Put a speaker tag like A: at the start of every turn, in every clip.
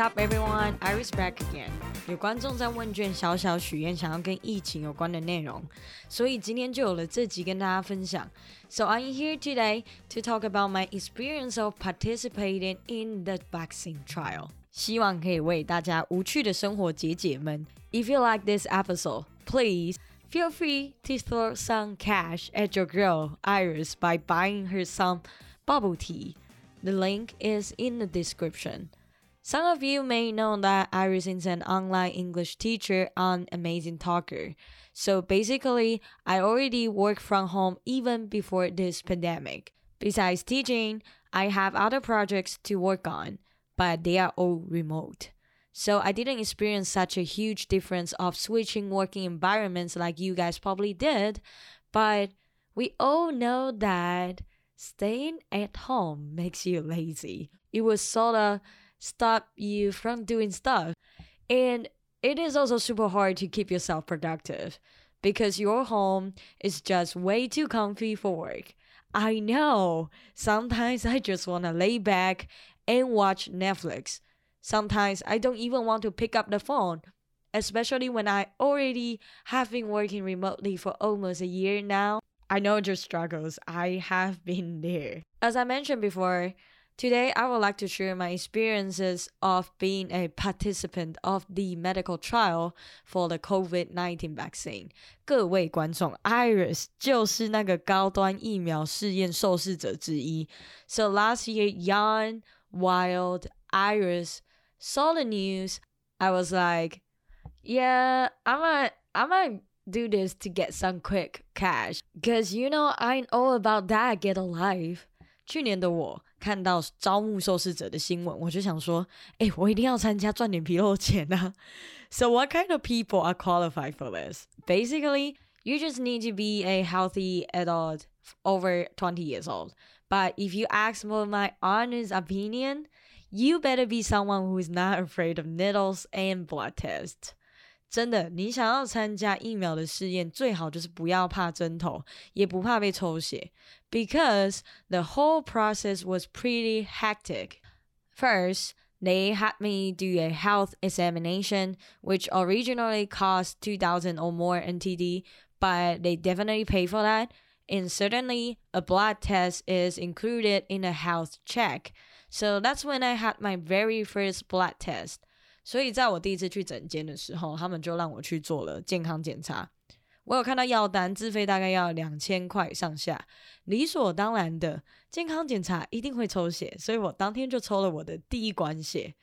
A: up, everyone? Iris back again. 有观众在问卷小小许愿，想要跟疫情有关的内容，所以今天就有了这集跟大家分享。So I'm here today to talk about my experience of participating in the vaccine trial. 希望可以为大家无趣的生活解解闷。If you like this episode, please feel free to throw some cash at your girl Iris by buying her some bubble tea. The link is in the description. Some of you may know that Iris is an online English teacher on Amazing Talker. So basically, I already work from home even before this pandemic. Besides teaching, I have other projects to work on, but they are all remote. So I didn't experience such a huge difference of switching working environments like you guys probably did. But we all know that staying at home makes you lazy. It was sort of stop you from doing stuff. And it is also super hard to keep yourself productive because your home is just way too comfy for work. I know. Sometimes I just want to lay back and watch Netflix. Sometimes I don't even want to pick up the phone, especially when I already have been working remotely for almost a year now. I know your struggles. I have been there. As I mentioned before, today I would like to share my experiences of being a participant of the medical trial for the COVID-19 vaccine. 各位观众，Iris 就是那个高端疫苗试验受试者之一。So last year, young, wild Iris saw the news, I was like, yeah, I'm gonna, I'm gonna do this to get some quick cash. Cause you know, I know about that get a life. 去年的我 看到招募受试者的新闻，我就想说，哎、欸，我一定要参加赚点皮肉钱啊！So what kind of people are qualified for this? Basically, you just need to be a healthy adult over 20 years old. But if you ask for my honest opinion, you better be someone who is not afraid of needles and blood tests. 真的，你想要参加疫苗的试验，最好就是不要怕针头，也不怕被抽血 ，because the whole process was pretty hectic. First, they had me do a health examination, which originally cost 2,000 or more NTD, but they definitely pay for that. And certainly, a blood test is included in a health check. So that's when I had my very first blood test. 所以在我第一次去诊间的时候，他们就让我去做了健康检查。 我有看到药单，自费大概要两千块上下，理所当然的，健康检查一定会抽血，所以我当天就抽了我的第一管血。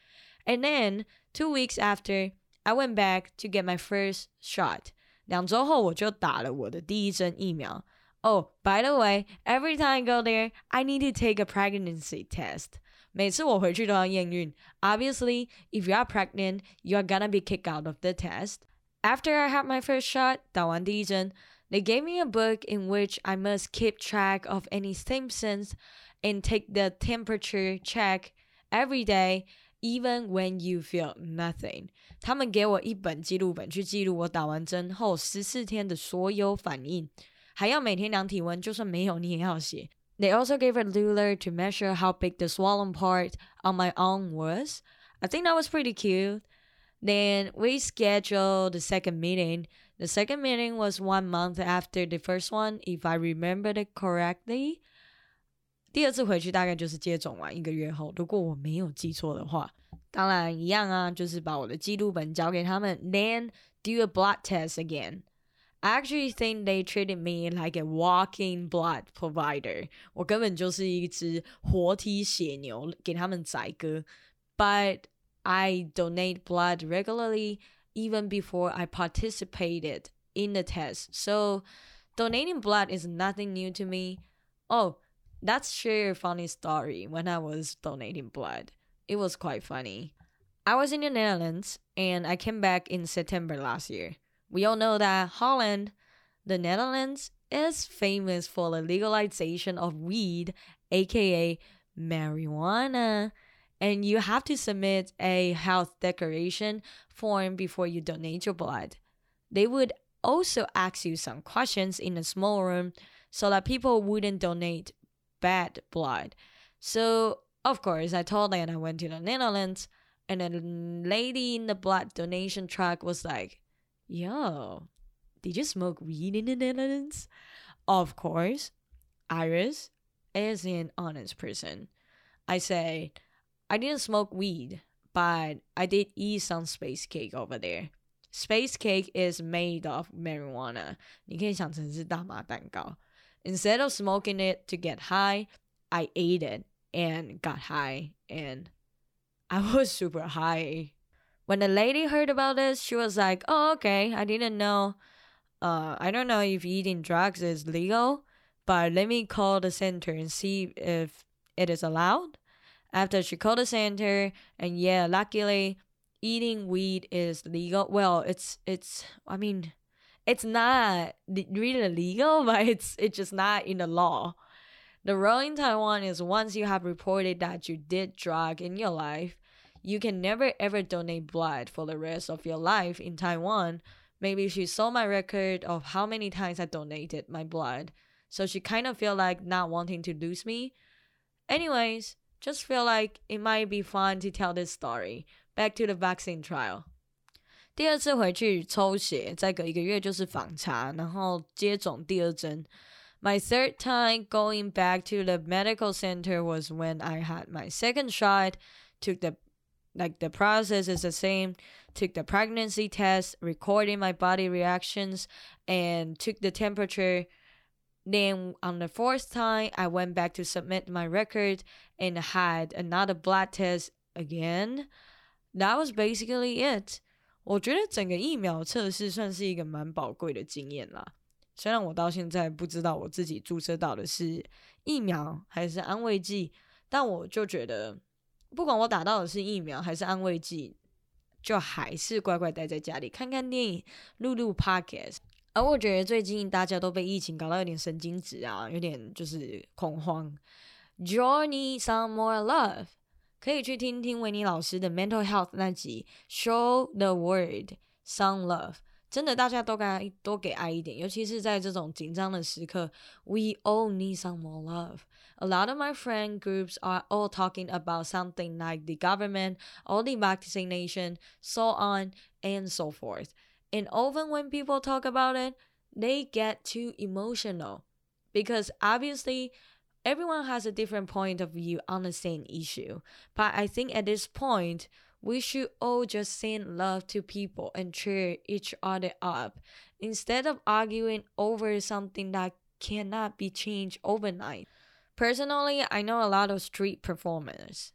A: And then two weeks after, I went back to get my first shot. 两周后我就打了我的第一针疫苗。Oh, by the way, every time I go there, I need to take a pregnancy test. 每次我回去都要验孕。Obviously, if you are pregnant, you are gonna be kicked out of the test. After I had my first shot, 打完第一针, they gave me a book in which I must keep track of any symptoms and take the temperature check every day, even when you feel nothing. 他们给我一本记录本去记录我打完针后十四天的所有反应，还要每天量体温，就算没有你也要写。they also gave a ruler to measure how big the swollen part on my arm was. I think that was pretty cute. Then we scheduled the second meeting. The second meeting was one month after the first one, if I remembered it correctly. 第二次回去大概就是接种完一个月后，如果我没有记错的话。当然一样啊，就是把我的记录本交给他们，then do a blood test again. I actually think they treated me like a walking blood provider. 我根本就是一只活体血牛，给他们宰割。But I donate blood regularly even before I participated in the test. So donating blood is nothing new to me. Oh, that's share a funny story when I was donating blood. It was quite funny. I was in the Netherlands and I came back in September last year. We all know that Holland, the Netherlands, is famous for the legalization of weed, aka marijuana. And you have to submit a health declaration form before you donate your blood. They would also ask you some questions in a small room so that people wouldn't donate bad blood. So, of course, I told them I went to the Netherlands And the lady in the blood donation truck was like, Yo, did you smoke weed in the Netherlands? Of course, Iris is an honest person. I said, I didn't smoke weed, but I did eat some space cake over there. Space cake is made of marijuana. 你可以想成是大麻蛋糕。Instead of smoking it to get high, I ate it and got high, and I was super high. When the lady heard about this, she was like, "Oh, okay. I didn't know. Uh, I don't know if eating drugs is legal, but let me call the center and see if it is allowed." After the center, and yeah, luckily, eating weed is legal. Well, it's it's. I mean, it's not really legal, but it's it's just not in the law. The rule in Taiwan is once you have reported that you did drug in your life, you can never ever donate blood for the rest of your life in Taiwan. Maybe she saw my record of how many times I donated my blood, so she kind of feel like not wanting to lose me. Anyways, just feel like it might be fun to tell this story. Back to the vaccine trial. 第二次回去抽血，再隔一个月就是访查，然后接种第二针。My third time going back to the medical center was when I had my second shot. Took the like the process is the same. Took the pregnancy test, recording my body reactions, and took the temperature. Then on the fourth time, I went back to submit my record and had another blood test again. That was basically it. 我觉得整个疫苗测试算是一个蛮宝贵的经验啦。虽然我到现在不知道我自己注射到的是疫苗还是安慰剂，但我就觉得，不管我打到的是疫苗还是安慰剂，就还是乖乖待在家里看看电影、录录 podcast。而我觉得最近大家都被疫情搞到有点神经质啊，有点就是恐慌。Johnny some more love。可以去听听维尼老师的 mental health 那集，show the world some love。真的，大家都该多给爱一点，尤其是在这种紧张的时刻。We all need some more love. A lot of my friend groups are all talking about something like the government, or the vaccination, so on and so forth. And often when people talk about it, they get too emotional because obviously everyone has a different point of view on the same issue. But I think at this point, we should all just send love to people and cheer each other up instead of arguing over something that cannot be changed overnight. Personally, I know a lot of street performers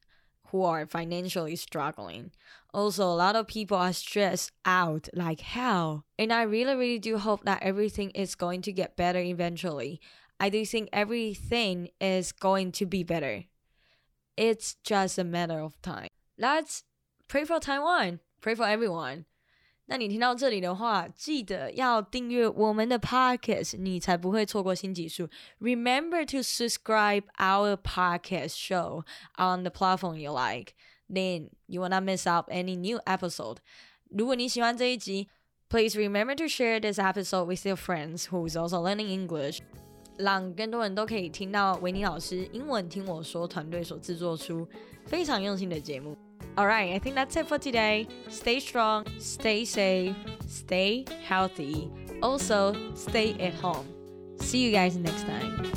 A: who are financially struggling. Also, a lot of people are stressed out like hell. And I really, really do hope that everything is going to get better eventually. I do think everything is going to be better. It's just a matter of time. Let's pray for Taiwan, pray for everyone. 那你听到这里的话，记得要订阅我们的 podcast，你才不会错过新集数。Remember to subscribe our podcast show on the platform you like, then you will not miss out any new episode. 如果你喜欢这一集，please remember to share this episode with your friends who is also learning English. 让更多人都可以听到维尼老师英文听我说团队所制作出非常用心的节目。 Alright, I think that's it for today. Stay strong, stay safe, stay healthy. Also, stay at home. See you guys next time.